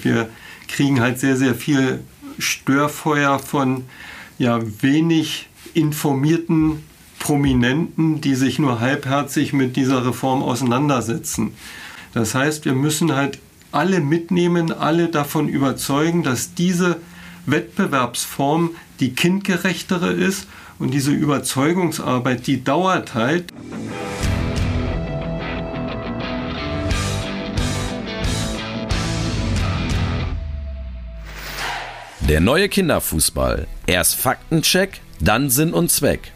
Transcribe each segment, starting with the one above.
Wir kriegen halt sehr, sehr viel Störfeuer von ja, wenig informierten Prominenten, die sich nur halbherzig mit dieser Reform auseinandersetzen. Das heißt, wir müssen halt alle mitnehmen, alle davon überzeugen, dass diese Wettbewerbsform die kindgerechtere ist und diese Überzeugungsarbeit, die dauert halt. Der neue Kinderfußball. Erst Faktencheck, dann Sinn und Zweck.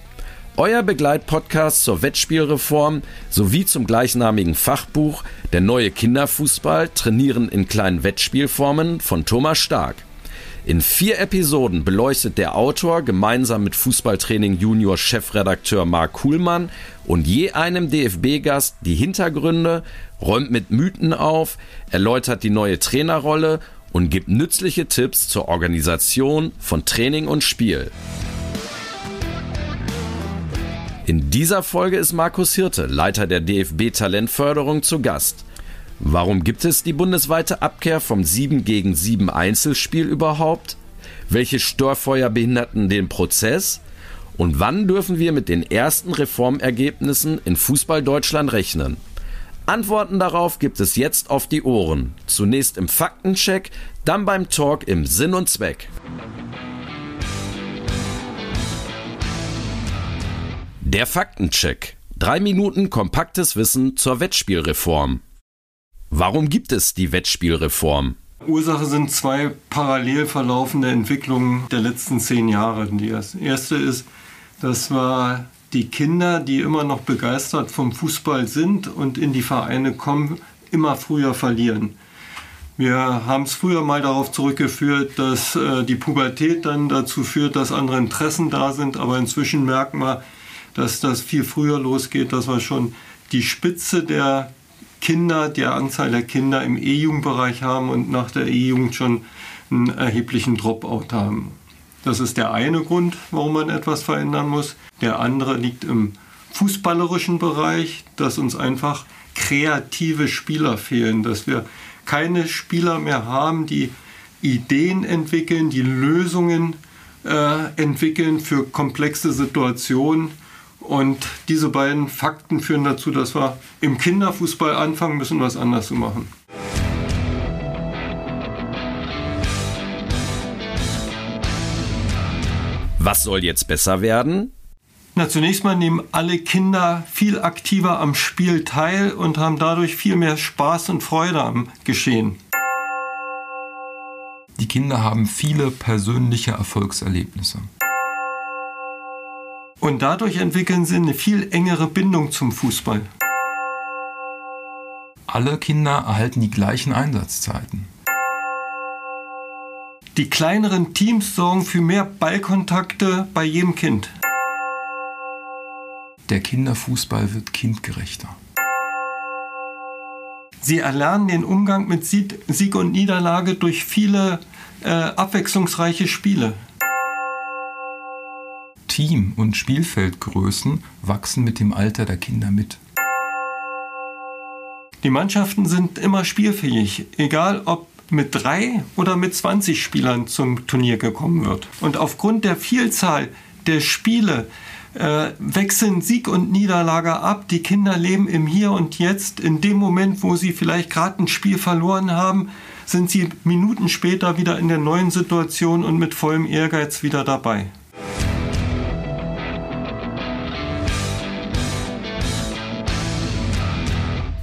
Euer Begleitpodcast zur Wettspielreform sowie zum gleichnamigen Fachbuch Der neue Kinderfußball trainieren in kleinen Wettspielformen von Thomas Stark. In vier Episoden beleuchtet der Autor gemeinsam mit Fußballtraining Junior Chefredakteur Marc Kuhlmann und je einem DFB-Gast die Hintergründe, räumt mit Mythen auf, erläutert die neue Trainerrolle und gibt nützliche Tipps zur Organisation von Training und Spiel. In dieser Folge ist Markus Hirte, Leiter der DFB Talentförderung, zu Gast. Warum gibt es die bundesweite Abkehr vom 7 gegen 7 Einzelspiel überhaupt? Welche Störfeuer behinderten den Prozess? Und wann dürfen wir mit den ersten Reformergebnissen in Fußball Deutschland rechnen? Antworten darauf gibt es jetzt auf die Ohren. Zunächst im Faktencheck, dann beim Talk im Sinn und Zweck. Der Faktencheck. Drei Minuten kompaktes Wissen zur Wettspielreform. Warum gibt es die Wettspielreform? Ursache sind zwei parallel verlaufende Entwicklungen der letzten zehn Jahre. Die erste ist, das war die Kinder, die immer noch begeistert vom Fußball sind und in die Vereine kommen, immer früher verlieren. Wir haben es früher mal darauf zurückgeführt, dass äh, die Pubertät dann dazu führt, dass andere Interessen da sind, aber inzwischen merken wir, dass das viel früher losgeht, dass wir schon die Spitze der Kinder, der Anzahl der Kinder im E-Jugendbereich haben und nach der E-Jugend schon einen erheblichen Dropout haben. Das ist der eine Grund, warum man etwas verändern muss. Der andere liegt im fußballerischen Bereich, dass uns einfach kreative Spieler fehlen, dass wir keine Spieler mehr haben, die Ideen entwickeln, die Lösungen äh, entwickeln für komplexe Situationen. Und diese beiden Fakten führen dazu, dass wir im Kinderfußball anfangen müssen, was anders zu machen. Was soll jetzt besser werden? Na, zunächst mal nehmen alle Kinder viel aktiver am Spiel teil und haben dadurch viel mehr Spaß und Freude am Geschehen. Die Kinder haben viele persönliche Erfolgserlebnisse. Und dadurch entwickeln sie eine viel engere Bindung zum Fußball. Alle Kinder erhalten die gleichen Einsatzzeiten. Die kleineren Teams sorgen für mehr Ballkontakte bei jedem Kind. Der Kinderfußball wird kindgerechter. Sie erlernen den Umgang mit Sieg und Niederlage durch viele äh, abwechslungsreiche Spiele. Team- und Spielfeldgrößen wachsen mit dem Alter der Kinder mit. Die Mannschaften sind immer spielfähig, egal ob mit drei oder mit 20 Spielern zum Turnier gekommen wird. Und aufgrund der Vielzahl der Spiele äh, wechseln Sieg und Niederlage ab. Die Kinder leben im Hier und Jetzt. In dem Moment, wo sie vielleicht gerade ein Spiel verloren haben, sind sie Minuten später wieder in der neuen Situation und mit vollem Ehrgeiz wieder dabei.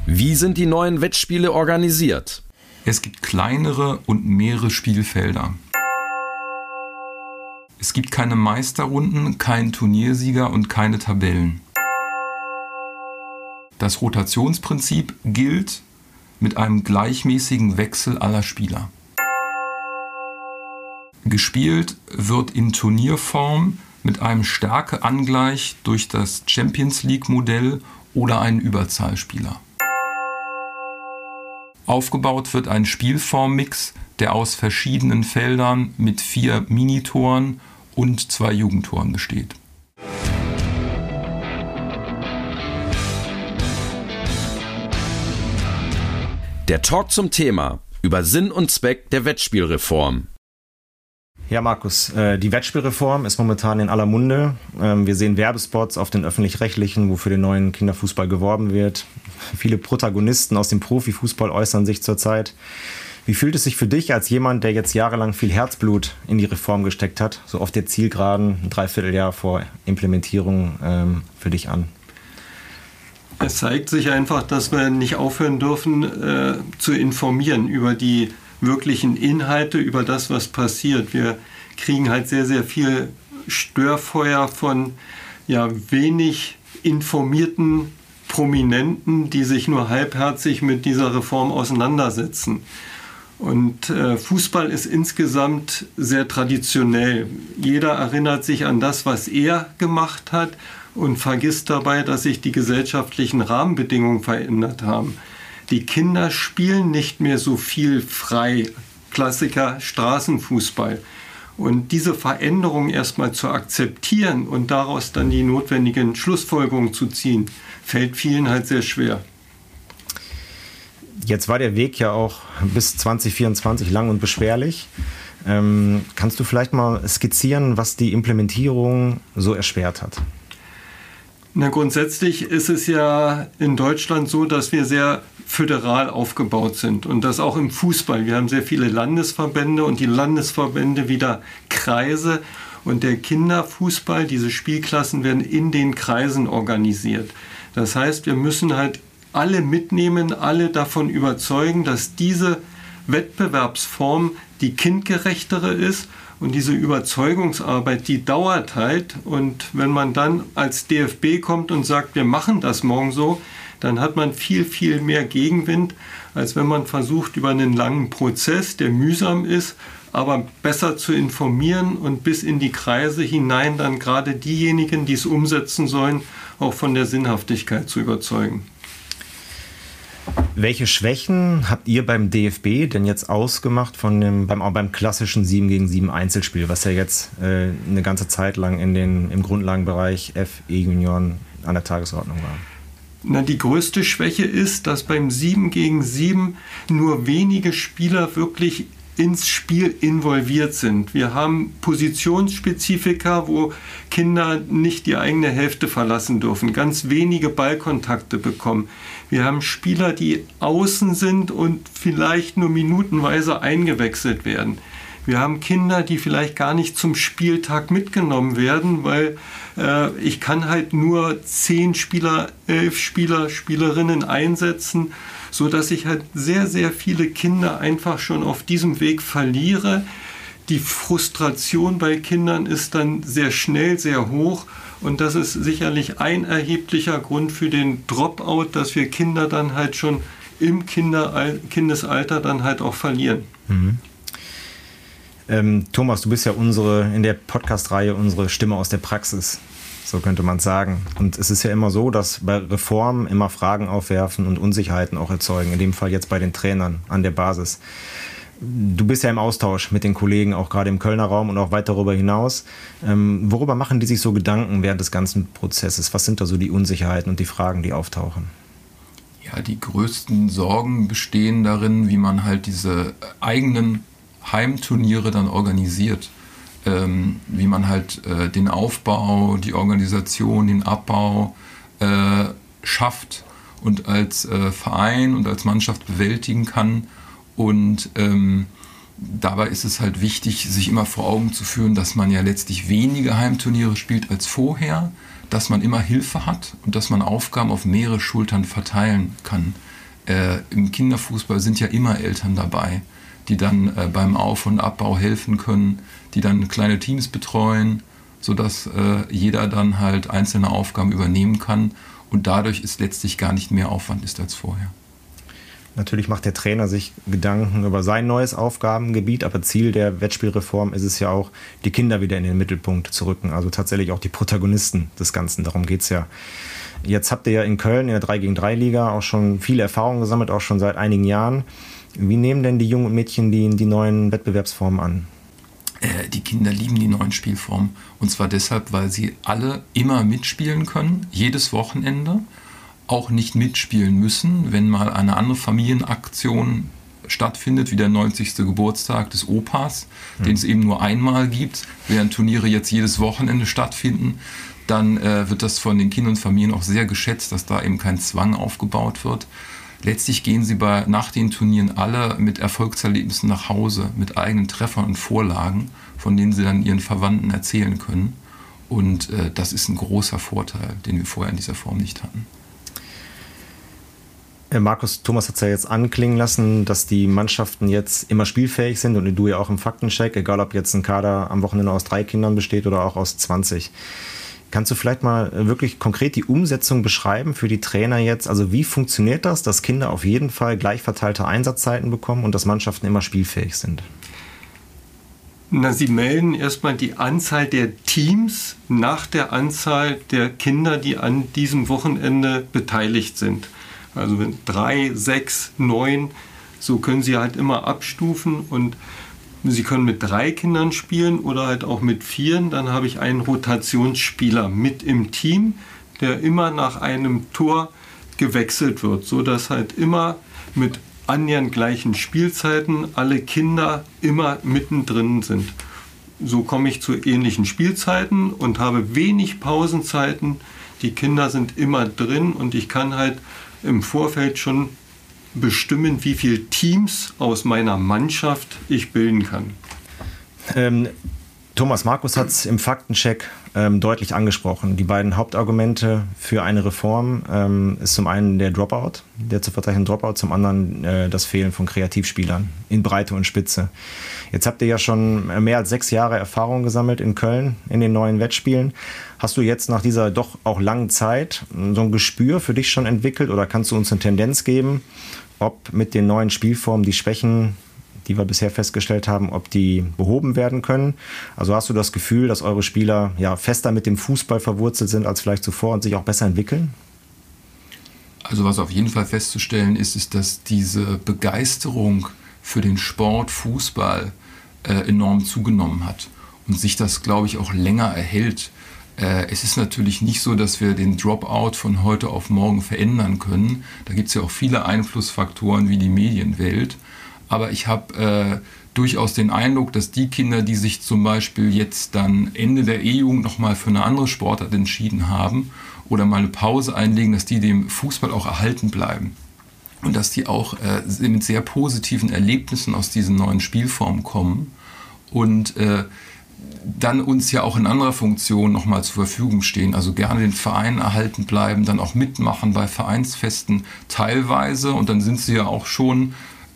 Wie sind die neuen Wettspiele organisiert? Es gibt kleinere und mehrere Spielfelder. Es gibt keine Meisterrunden, keinen Turniersieger und keine Tabellen. Das Rotationsprinzip gilt mit einem gleichmäßigen Wechsel aller Spieler. Gespielt wird in Turnierform mit einem Stärkeangleich durch das Champions League Modell oder einen Überzahlspieler. Aufgebaut wird ein Spielformmix, der aus verschiedenen Feldern mit vier Minitoren und zwei Jugendtoren besteht. Der Talk zum Thema. über Sinn und Zweck der Wettspielreform. Ja, Markus, äh, die Wettspielreform ist momentan in aller Munde. Ähm, wir sehen Werbespots auf den öffentlich-rechtlichen, wo für den neuen Kinderfußball geworben wird. Viele Protagonisten aus dem Profifußball äußern sich zurzeit. Wie fühlt es sich für dich als jemand, der jetzt jahrelang viel Herzblut in die Reform gesteckt hat, so auf der Zielgeraden, ein Dreivierteljahr vor Implementierung ähm, für dich an? Es zeigt sich einfach, dass wir nicht aufhören dürfen äh, zu informieren über die wirklichen Inhalte, über das, was passiert. Wir kriegen halt sehr, sehr viel Störfeuer von ja, wenig informierten Prominenten, die sich nur halbherzig mit dieser Reform auseinandersetzen. Und äh, Fußball ist insgesamt sehr traditionell. Jeder erinnert sich an das, was er gemacht hat und vergisst dabei, dass sich die gesellschaftlichen Rahmenbedingungen verändert haben. Die Kinder spielen nicht mehr so viel frei. Klassiker Straßenfußball. Und diese Veränderung erstmal zu akzeptieren und daraus dann die notwendigen Schlussfolgerungen zu ziehen, fällt vielen halt sehr schwer. Jetzt war der Weg ja auch bis 2024 lang und beschwerlich. Ähm, kannst du vielleicht mal skizzieren, was die Implementierung so erschwert hat? Na, grundsätzlich ist es ja in Deutschland so, dass wir sehr föderal aufgebaut sind und das auch im Fußball. Wir haben sehr viele Landesverbände und die Landesverbände wieder Kreise und der Kinderfußball, diese Spielklassen werden in den Kreisen organisiert. Das heißt, wir müssen halt alle mitnehmen, alle davon überzeugen, dass diese Wettbewerbsform die kindgerechtere ist und diese Überzeugungsarbeit, die dauert halt. Und wenn man dann als DFB kommt und sagt, wir machen das morgen so, dann hat man viel, viel mehr Gegenwind, als wenn man versucht, über einen langen Prozess, der mühsam ist, aber besser zu informieren und bis in die Kreise hinein dann gerade diejenigen, die es umsetzen sollen, auch von der Sinnhaftigkeit zu überzeugen. Welche Schwächen habt ihr beim DFB denn jetzt ausgemacht von dem, beim, beim klassischen 7 gegen 7 Einzelspiel, was ja jetzt äh, eine ganze Zeit lang in den, im Grundlagenbereich F, E-Junioren an der Tagesordnung war? Na, die größte Schwäche ist, dass beim 7 gegen 7 nur wenige Spieler wirklich ins Spiel involviert sind. Wir haben Positionsspezifika, wo Kinder nicht die eigene Hälfte verlassen dürfen, ganz wenige Ballkontakte bekommen. Wir haben Spieler, die außen sind und vielleicht nur minutenweise eingewechselt werden. Wir haben Kinder, die vielleicht gar nicht zum Spieltag mitgenommen werden, weil äh, ich kann halt nur zehn Spieler, elf Spieler, Spielerinnen einsetzen so dass ich halt sehr, sehr viele Kinder einfach schon auf diesem Weg verliere. Die Frustration bei Kindern ist dann sehr schnell, sehr hoch und das ist sicherlich ein erheblicher Grund für den Dropout, dass wir Kinder dann halt schon im Kinder Kindesalter dann halt auch verlieren. Mhm. Ähm, Thomas, du bist ja unsere in der Podcast-Reihe unsere Stimme aus der Praxis so könnte man sagen. Und es ist ja immer so, dass bei Reformen immer Fragen aufwerfen und Unsicherheiten auch erzeugen, in dem Fall jetzt bei den Trainern an der Basis. Du bist ja im Austausch mit den Kollegen, auch gerade im Kölner Raum und auch weit darüber hinaus. Ähm, worüber machen die sich so Gedanken während des ganzen Prozesses? Was sind da so die Unsicherheiten und die Fragen, die auftauchen? Ja, die größten Sorgen bestehen darin, wie man halt diese eigenen Heimturniere dann organisiert ähm, wie man halt äh, den Aufbau, die Organisation, den Abbau äh, schafft und als äh, Verein und als Mannschaft bewältigen kann. Und ähm, dabei ist es halt wichtig, sich immer vor Augen zu führen, dass man ja letztlich weniger Heimturniere spielt als vorher, dass man immer Hilfe hat und dass man Aufgaben auf mehrere Schultern verteilen kann. Äh, Im Kinderfußball sind ja immer Eltern dabei die dann äh, beim Auf- und Abbau helfen können, die dann kleine Teams betreuen, sodass äh, jeder dann halt einzelne Aufgaben übernehmen kann und dadurch ist letztlich gar nicht mehr Aufwand ist als vorher. Natürlich macht der Trainer sich Gedanken über sein neues Aufgabengebiet, aber Ziel der Wettspielreform ist es ja auch, die Kinder wieder in den Mittelpunkt zu rücken, also tatsächlich auch die Protagonisten des Ganzen. Darum geht es ja. Jetzt habt ihr ja in Köln in der 3 gegen 3 Liga auch schon viele Erfahrungen gesammelt, auch schon seit einigen Jahren. Wie nehmen denn die jungen Mädchen die, die neuen Wettbewerbsformen an? Äh, die Kinder lieben die neuen Spielformen. Und zwar deshalb, weil sie alle immer mitspielen können, jedes Wochenende. Auch nicht mitspielen müssen, wenn mal eine andere Familienaktion stattfindet, wie der 90. Geburtstag des Opas, mhm. den es eben nur einmal gibt, während Turniere jetzt jedes Wochenende stattfinden, dann äh, wird das von den Kindern und Familien auch sehr geschätzt, dass da eben kein Zwang aufgebaut wird. Letztlich gehen sie bei, nach den Turnieren alle mit Erfolgserlebnissen nach Hause, mit eigenen Treffern und Vorlagen, von denen sie dann ihren Verwandten erzählen können. Und äh, das ist ein großer Vorteil, den wir vorher in dieser Form nicht hatten. Äh, Markus Thomas hat es ja jetzt anklingen lassen, dass die Mannschaften jetzt immer spielfähig sind und du ja auch im Faktencheck, egal ob jetzt ein Kader am Wochenende aus drei Kindern besteht oder auch aus 20. Kannst du vielleicht mal wirklich konkret die Umsetzung beschreiben für die Trainer jetzt? Also wie funktioniert das, dass Kinder auf jeden Fall gleich verteilte Einsatzzeiten bekommen und dass Mannschaften immer spielfähig sind? Na, sie melden erstmal die Anzahl der Teams nach der Anzahl der Kinder, die an diesem Wochenende beteiligt sind. Also wenn drei, sechs, neun, so können sie halt immer abstufen und Sie können mit drei Kindern spielen oder halt auch mit vieren. Dann habe ich einen Rotationsspieler mit im Team, der immer nach einem Tor gewechselt wird, so dass halt immer mit annähernd gleichen Spielzeiten alle Kinder immer mittendrin sind. So komme ich zu ähnlichen Spielzeiten und habe wenig Pausenzeiten. Die Kinder sind immer drin und ich kann halt im Vorfeld schon bestimmen, wie viele Teams aus meiner Mannschaft ich bilden kann. Ähm, Thomas Markus hat es im Faktencheck ähm, deutlich angesprochen. Die beiden Hauptargumente für eine Reform ähm, ist zum einen der Dropout, der zu verzeichnende Dropout, zum anderen äh, das Fehlen von Kreativspielern in Breite und Spitze. Jetzt habt ihr ja schon mehr als sechs Jahre Erfahrung gesammelt in Köln in den neuen Wettspielen. Hast du jetzt nach dieser doch auch langen Zeit so ein Gespür für dich schon entwickelt oder kannst du uns eine Tendenz geben, ob mit den neuen Spielformen die Schwächen, die wir bisher festgestellt haben, ob die behoben werden können. Also hast du das Gefühl, dass eure Spieler ja fester mit dem Fußball verwurzelt sind als vielleicht zuvor und sich auch besser entwickeln? Also was auf jeden Fall festzustellen ist, ist, dass diese Begeisterung für den Sport Fußball äh, enorm zugenommen hat und sich das, glaube ich, auch länger erhält. Äh, es ist natürlich nicht so, dass wir den Dropout von heute auf morgen verändern können. Da gibt es ja auch viele Einflussfaktoren wie die Medienwelt. Aber ich habe äh, durchaus den Eindruck, dass die Kinder, die sich zum Beispiel jetzt dann Ende der E-Jugend nochmal für eine andere Sportart entschieden haben oder mal eine Pause einlegen, dass die dem Fußball auch erhalten bleiben. Und dass die auch äh, mit sehr positiven Erlebnissen aus diesen neuen Spielformen kommen. Und äh, dann uns ja auch in anderer Funktion nochmal zur Verfügung stehen. Also gerne den Verein erhalten bleiben, dann auch mitmachen bei Vereinsfesten teilweise. Und dann sind sie ja auch schon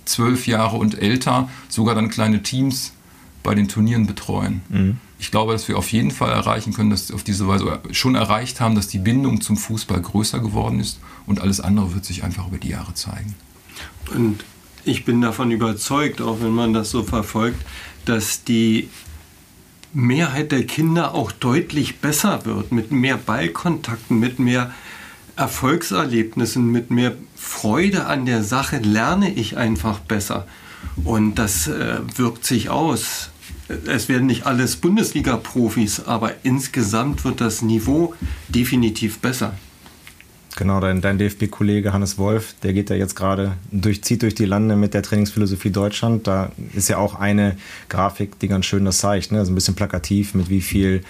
zwölf Jahre und älter, sogar dann kleine Teams bei den Turnieren betreuen. Mhm. Ich glaube, dass wir auf jeden Fall erreichen können, dass wir auf diese Weise schon erreicht haben, dass die Bindung zum Fußball größer geworden ist und alles andere wird sich einfach über die Jahre zeigen. Und ich bin davon überzeugt, auch wenn man das so verfolgt, dass die Mehrheit der Kinder auch deutlich besser wird, mit mehr Ballkontakten, mit mehr Erfolgserlebnissen, mit mehr Freude an der Sache lerne ich einfach besser. Und das äh, wirkt sich aus. Es werden nicht alles Bundesliga-Profis, aber insgesamt wird das Niveau definitiv besser. Genau, dein, dein DFB-Kollege Hannes Wolf, der geht ja jetzt gerade durch, zieht durch die Lande mit der Trainingsphilosophie Deutschland. Da ist ja auch eine Grafik, die ganz schön das zeigt. Ne? Also ein bisschen plakativ, mit wie viel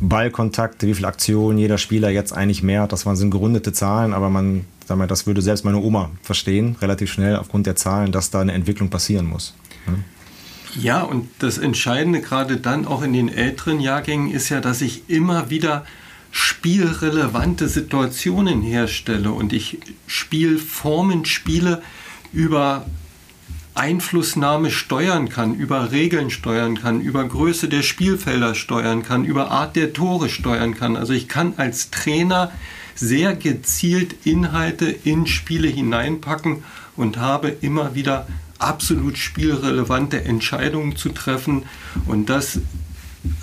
Ballkontakt, wie viel Aktion jeder Spieler jetzt eigentlich mehr hat. Das waren sind gerundete Zahlen, aber man, sag das würde selbst meine Oma verstehen, relativ schnell aufgrund der Zahlen, dass da eine Entwicklung passieren muss. Ja, und das Entscheidende gerade dann auch in den älteren Jahrgängen ist ja, dass ich immer wieder spielrelevante Situationen herstelle und ich Spielformen spiele über Einflussnahme steuern kann, über Regeln steuern kann, über Größe der Spielfelder steuern kann, über Art der Tore steuern kann. Also ich kann als Trainer sehr gezielt Inhalte in Spiele hineinpacken und habe immer wieder absolut spielrelevante Entscheidungen zu treffen. Und das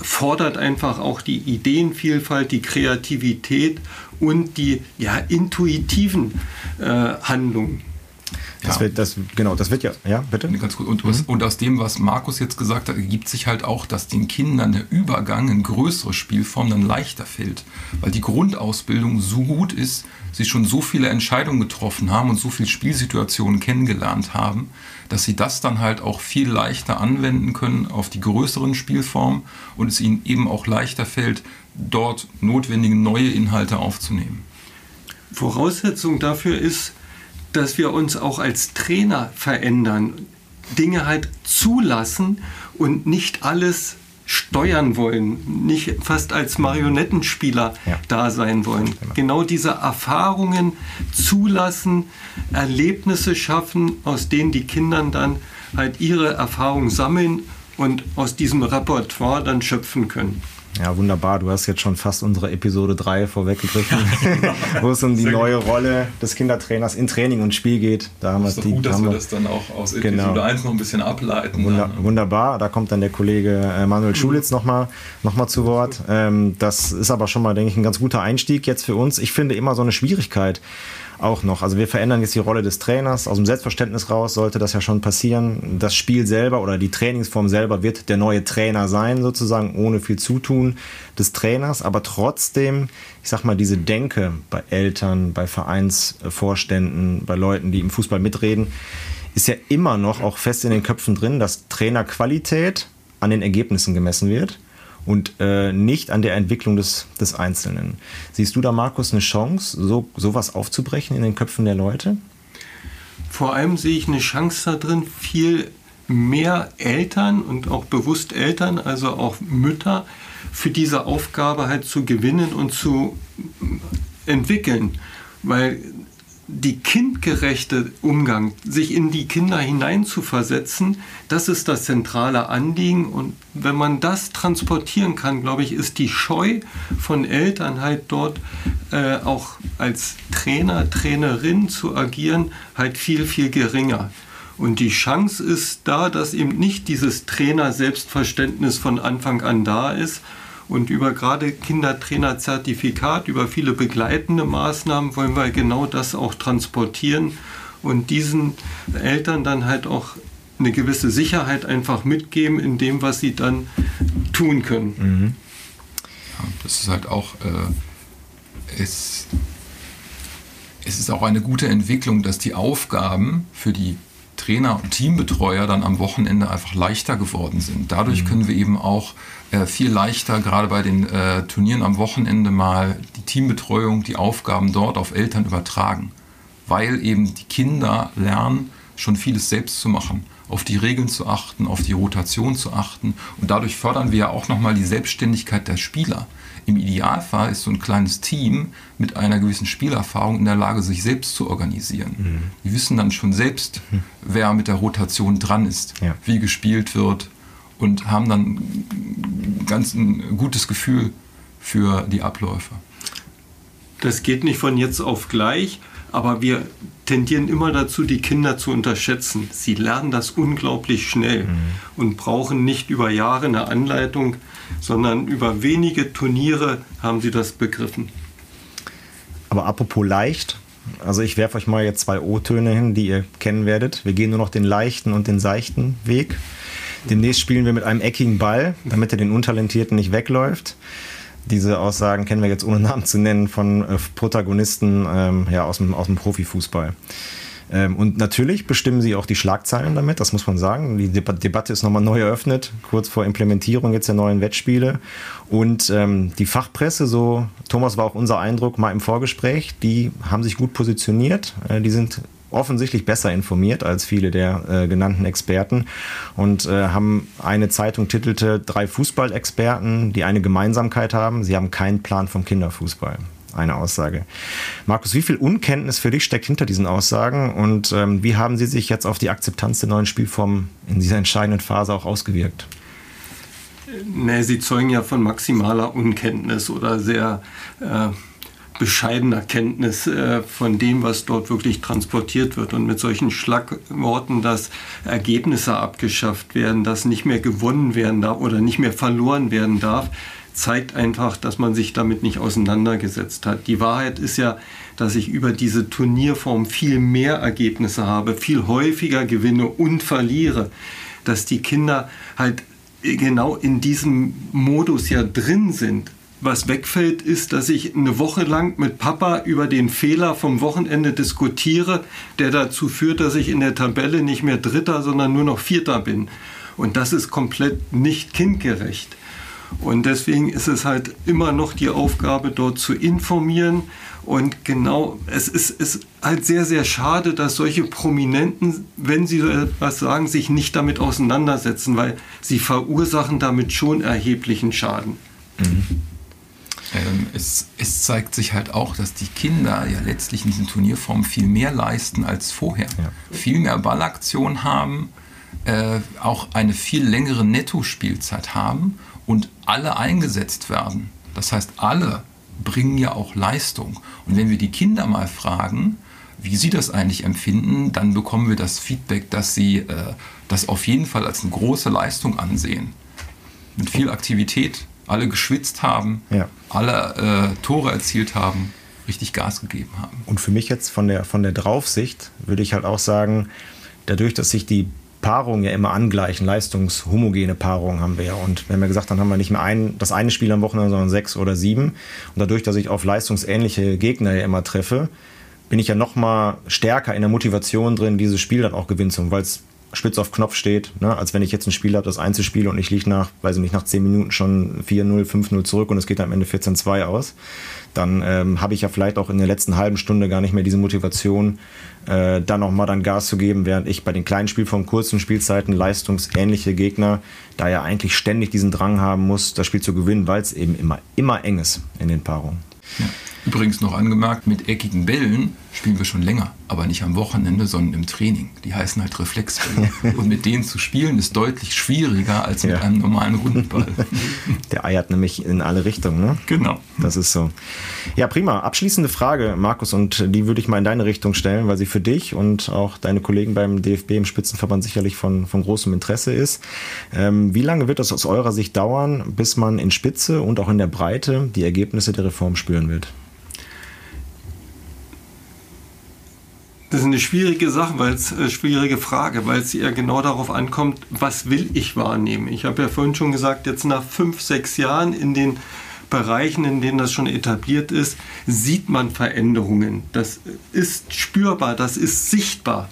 fordert einfach auch die Ideenvielfalt, die Kreativität und die ja, intuitiven äh, Handlungen. Das Ja. wird, das, genau, das wird ja, ja, bitte? Ganz gut. Und, was- und aus dem, was Markus jetzt gesagt hat, ergibt sich halt auch, dass den Kindern der Übergang in größere Spielformen dann leichter fällt. Weil die Grundausbildung so gut ist, sie schon so viele Entscheidungen getroffen haben und so viele Spielsituationen kennengelernt haben, dass sie das dann halt auch viel leichter anwenden können auf die größeren Spielformen und es ihnen eben auch leichter fällt, dort notwendige neue Inhalte aufzunehmen. Voraussetzung dafür ist, dass wir uns auch als Trainer verändern, Dinge halt zulassen und nicht alles steuern wollen, nicht fast als Marionettenspieler Ja. da sein wollen. Genau diese Erfahrungen zulassen, Erlebnisse schaffen, aus denen die Kinder dann halt ihre Erfahrungen sammeln und aus diesem Repertoire dann schöpfen können. Ja, wunderbar. Du hast jetzt schon fast unsere Episode 3 vorweggegriffen, wo es um die neue Rolle des Kindertrainers in Training und Spiel geht. Da haben wir ist die, gut, dass haben wir das dann auch aus Genau. Episode 1 noch ein bisschen ableiten. Wunder, dann. wunderbar, da kommt dann der Kollege äh, Manuel Schulitz nochmal noch mal zu Wort. Ähm, das ist aber schon mal, denke ich, ein ganz guter Einstieg jetzt für uns. Ich finde immer so eine Schwierigkeit auch noch. Also wir verändern jetzt die Rolle des Trainers. Aus dem Selbstverständnis raus sollte das ja schon passieren. Das Spiel selber oder die Trainingsform selber wird der neue Trainer sein, sozusagen, ohne viel Zutun des Trainers. Aber trotzdem, ich sag mal, diese Denke bei Eltern, bei Vereinsvorständen, bei Leuten, die im Fußball mitreden, ist ja immer noch auch fest in den Köpfen drin, dass Trainerqualität an den Ergebnissen gemessen wird und äh, nicht an der Entwicklung des, des Einzelnen. Siehst du da, Markus, eine Chance, so sowas aufzubrechen in den Köpfen der Leute? Vor allem sehe ich eine Chance da drin, viel mehr Eltern und auch bewusst Eltern, also auch Mütter, für diese Aufgabe halt zu gewinnen und zu entwickeln. Weil die kindgerechte Umgang, sich in die Kinder hineinzuversetzen, das ist das zentrale Anliegen. Und wenn man das transportieren kann, glaube ich, ist die Scheu von Eltern halt dort äh, auch als Trainer, Trainerin zu agieren, halt viel, viel geringer. Und die Chance ist da, dass eben nicht dieses Trainer-Selbstverständnis von Anfang an da ist, und über gerade Kindertrainer-Zertifikat, über viele begleitende Maßnahmen wollen wir genau das auch transportieren und diesen Eltern dann halt auch eine gewisse Sicherheit einfach mitgeben in dem, was sie dann tun können. Ja, das ist halt auch, äh, es, es ist auch eine gute Entwicklung, dass die Aufgaben für die Trainer und Teambetreuer dann am Wochenende einfach leichter geworden sind. Dadurch können wir eben auch äh, viel leichter, gerade bei den äh, Turnieren am Wochenende, mal die Teambetreuung, die Aufgaben dort auf Eltern übertragen. Weil eben die Kinder lernen, schon vieles selbst zu machen, auf die Regeln zu achten, auf die Rotation zu achten. Und dadurch fördern wir ja auch nochmal die Selbstständigkeit der Spieler. Im Idealfall ist so ein kleines Team mit einer gewissen Spielerfahrung in der Lage, sich selbst zu organisieren. Die wissen dann schon selbst, wer mit der Rotation dran ist, Ja. wie gespielt wird und haben dann ganz ein gutes Gefühl für die Abläufe. Das geht nicht von jetzt auf gleich, aber wir tendieren immer dazu, die Kinder zu unterschätzen. Sie lernen das unglaublich schnell und brauchen nicht über Jahre eine Anleitung, sondern über wenige Turniere haben sie das begriffen. Aber apropos leicht, also ich werfe euch mal jetzt zwei O-Töne hin, die ihr kennen werdet. Wir gehen nur noch den leichten und den seichten Weg. Demnächst spielen wir mit einem eckigen Ball, damit er den Untalentierten nicht wegläuft. Diese Aussagen kennen wir jetzt ohne Namen zu nennen von äh, Protagonisten ähm, ja, aus, dem, aus dem Profifußball. Ähm, und natürlich bestimmen sie auch die Schlagzeilen damit, das muss man sagen. Die Deba Debatte ist nochmal neu eröffnet, kurz vor Implementierung jetzt der neuen Wettspiele. Und ähm, die Fachpresse, so Thomas war auch unser Eindruck mal im Vorgespräch, die haben sich gut positioniert. Äh, die sind offensichtlich besser informiert als viele der äh, genannten Experten und äh, haben eine Zeitung titelte drei Fußballexperten, die eine Gemeinsamkeit haben, sie haben keinen Plan vom Kinderfußball. Eine Aussage. Markus, wie viel Unkenntnis für dich steckt hinter diesen Aussagen und ähm, wie haben sie sich jetzt auf die Akzeptanz der neuen Spielform in dieser entscheidenden Phase auch ausgewirkt? Nee, sie zeugen ja von maximaler Unkenntnis oder sehr äh, bescheidener Kenntnis äh, von dem, was dort wirklich transportiert wird. Und mit solchen Schlagworten, dass Ergebnisse abgeschafft werden, dass nicht mehr gewonnen werden darf oder nicht mehr verloren werden darf, zeigt einfach, dass man sich damit nicht auseinandergesetzt hat. Die Wahrheit ist ja, dass ich über diese Turnierform viel mehr Ergebnisse habe, viel häufiger gewinne und verliere, dass die Kinder halt genau in diesem Modus ja drin sind. Was wegfällt, ist, dass ich eine Woche lang mit Papa über den Fehler vom Wochenende diskutiere, der dazu führt, dass ich in der Tabelle nicht mehr Dritter, sondern nur noch Vierter bin. Und das ist komplett nicht kindgerecht. Und deswegen ist es halt immer noch die Aufgabe, dort zu informieren. Und genau, es ist, ist halt sehr, sehr schade, dass solche Prominenten, wenn sie so etwas sagen, sich nicht damit auseinandersetzen, weil sie verursachen damit schon erheblichen Schaden. Mhm. Ähm, es, es, zeigt sich halt auch, dass die Kinder ja letztlich in diesen Turnierformen viel mehr leisten als vorher. Ja. Viel mehr Ballaktion haben, äh, auch eine viel längere Nettospielzeit haben und alle eingesetzt werden. Das heißt, alle bringen ja auch Leistung. Und wenn wir die Kinder mal fragen, wie sie das eigentlich empfinden, dann bekommen wir das Feedback, dass sie äh, das auf jeden Fall als eine große Leistung ansehen. Mit viel Aktivität, alle geschwitzt haben, ja. alle äh, Tore erzielt haben, richtig Gas gegeben haben. Und für mich jetzt von der, von der Draufsicht würde ich halt auch sagen, dadurch, dass sich die Paarungen ja immer angleichen, leistungshomogene Paarungen haben wir ja. Und wenn wir gesagt haben, haben wir nicht mehr ein, das eine Spiel am Wochenende, sondern sechs oder sieben. Und dadurch, dass ich auf leistungsähnliche Gegner ja immer treffe, bin ich ja noch mal stärker in der Motivation drin, dieses Spiel dann auch gewinnen zu, weil es spitz auf Knopf steht, ne? als wenn ich jetzt ein Spiel habe, das Einzelspiel und ich liege nach, weiß ich nicht, nach 10 Minuten schon 4-0, 5-0 zurück und es geht am Ende 14-2 aus, dann ähm, habe ich ja vielleicht auch in der letzten halben Stunde gar nicht mehr diese Motivation, äh, dann nochmal dann Gas zu geben, während ich bei den kleinen Spielformen, kurzen Spielzeiten, leistungsähnliche Gegner, da ja eigentlich ständig diesen Drang haben muss, das Spiel zu gewinnen, weil es eben immer, immer eng ist in den Paarungen. Ja. Übrigens noch angemerkt, mit eckigen Bällen spielen wir schon länger, aber nicht am Wochenende, sondern im Training. Die heißen halt Reflexbälle. Und mit denen zu spielen ist deutlich schwieriger als mit ja. einem normalen Rundball. Der eiert nämlich in alle Richtungen, ne? Genau. Das ist so. Ja, prima. Abschließende Frage, Markus, und die würde ich mal in deine Richtung stellen, weil sie für dich und auch deine Kollegen beim DFB im Spitzenverband sicherlich von, von großem Interesse ist. Ähm, wie lange wird es aus eurer Sicht dauern, bis man in Spitze und auch in der Breite die Ergebnisse der Reform spüren wird? Das ist eine schwierige Sache, weil es äh, schwierige Frage, weil es ja genau darauf ankommt, was will ich wahrnehmen. Ich habe ja vorhin schon gesagt, jetzt nach fünf, sechs Jahren in den Bereichen, in denen das schon etabliert ist, sieht man Veränderungen. Das ist spürbar, das ist sichtbar.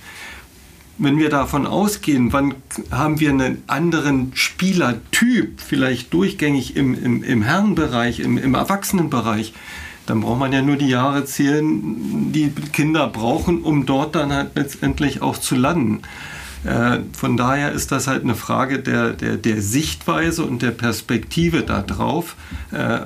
Wenn wir davon ausgehen, wann haben wir einen anderen Spielertyp, vielleicht durchgängig im, im, im Herrenbereich, im, im Erwachsenenbereich, dann braucht man ja nur die Jahre zählen, die Kinder brauchen, um dort dann halt letztendlich auch zu landen. Äh, von daher ist das halt eine Frage der, der, der Sichtweise und der Perspektive darauf. Äh,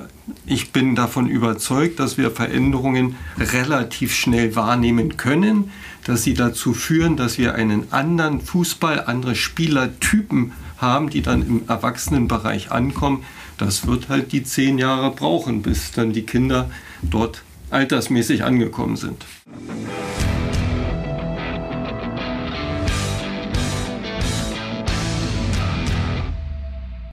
ich bin davon überzeugt, dass wir Veränderungen relativ schnell wahrnehmen können, dass sie dazu führen, dass wir einen anderen Fußball, andere Spielertypen haben, die dann im Erwachsenenbereich ankommen. Das wird halt die zehn Jahre brauchen, bis dann die Kinder dort altersmäßig angekommen sind.